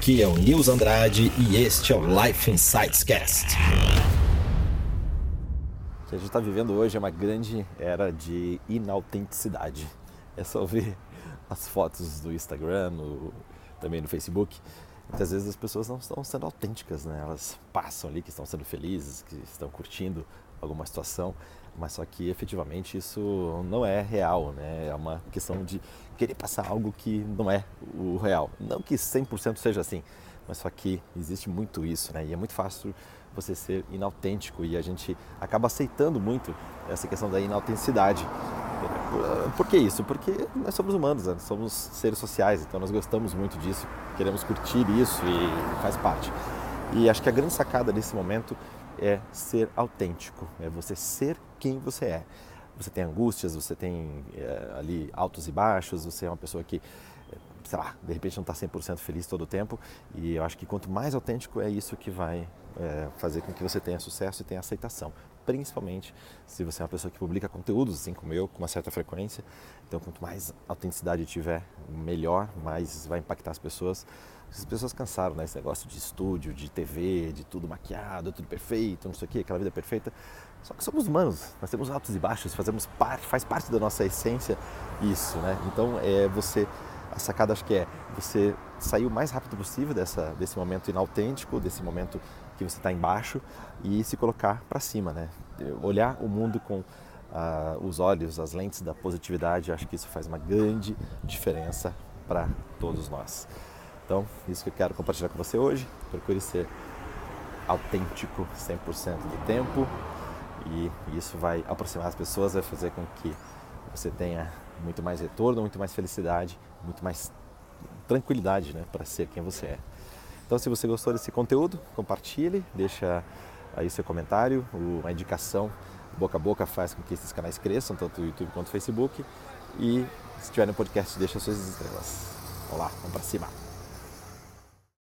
Aqui é o Nils Andrade e este é o Life Insights Cast. O que a gente está vivendo hoje é uma grande era de inautenticidade. É só ver as fotos do Instagram, no, também no Facebook. Muitas vezes as pessoas não estão sendo autênticas, né? Elas passam ali que estão sendo felizes, que estão curtindo alguma situação, mas só que efetivamente isso não é real, né? É uma questão de querer passar algo que não é o real. Não que 100% seja assim, mas só que existe muito isso, né? E é muito fácil você ser inautêntico e a gente acaba aceitando muito essa questão da inautenticidade. Por que isso? Porque nós somos humanos, né? somos seres sociais, então nós gostamos muito disso, queremos curtir isso e faz parte. E acho que a grande sacada nesse momento é ser autêntico, é você ser quem você é. Você tem angústias, você tem é, ali altos e baixos, você é uma pessoa que, eh, sei lá, de repente não está 100% feliz todo o tempo. E eu acho que quanto mais autêntico é isso que vai é, fazer com que você tenha sucesso e tenha aceitação. Principalmente se você é uma pessoa que publica conteúdos, assim como eu, com uma certa frequência. Então, quanto mais autenticidade tiver, melhor, mais vai impactar as pessoas. As pessoas cansaram, né? Esse negócio de estúdio, de TV, de tudo maquiado, tudo perfeito, não sei o quê, aquela vida perfeita. Só que somos humanos, nós temos altos e baixos, fazemos parte, faz parte da nossa essência isso, né? Então é você, sacada acho que é você sair o mais rápido possível dessa, desse momento inautêntico, desse momento que você está embaixo e se colocar para cima, né? Olhar o mundo com ah, os olhos, as lentes da positividade, acho que isso faz uma grande diferença para todos nós. Então, isso que eu quero compartilhar com você hoje. Procure ser autêntico 100% do tempo e isso vai aproximar as pessoas, vai fazer com que você tenha muito mais retorno, muito mais felicidade, muito mais tranquilidade né, para ser quem você é. Então, se você gostou desse conteúdo, compartilhe, deixa aí seu comentário, uma indicação boca a boca faz com que esses canais cresçam, tanto o YouTube quanto o Facebook. E se tiver no podcast, deixa suas estrelas. Vamos lá, vamos para cima.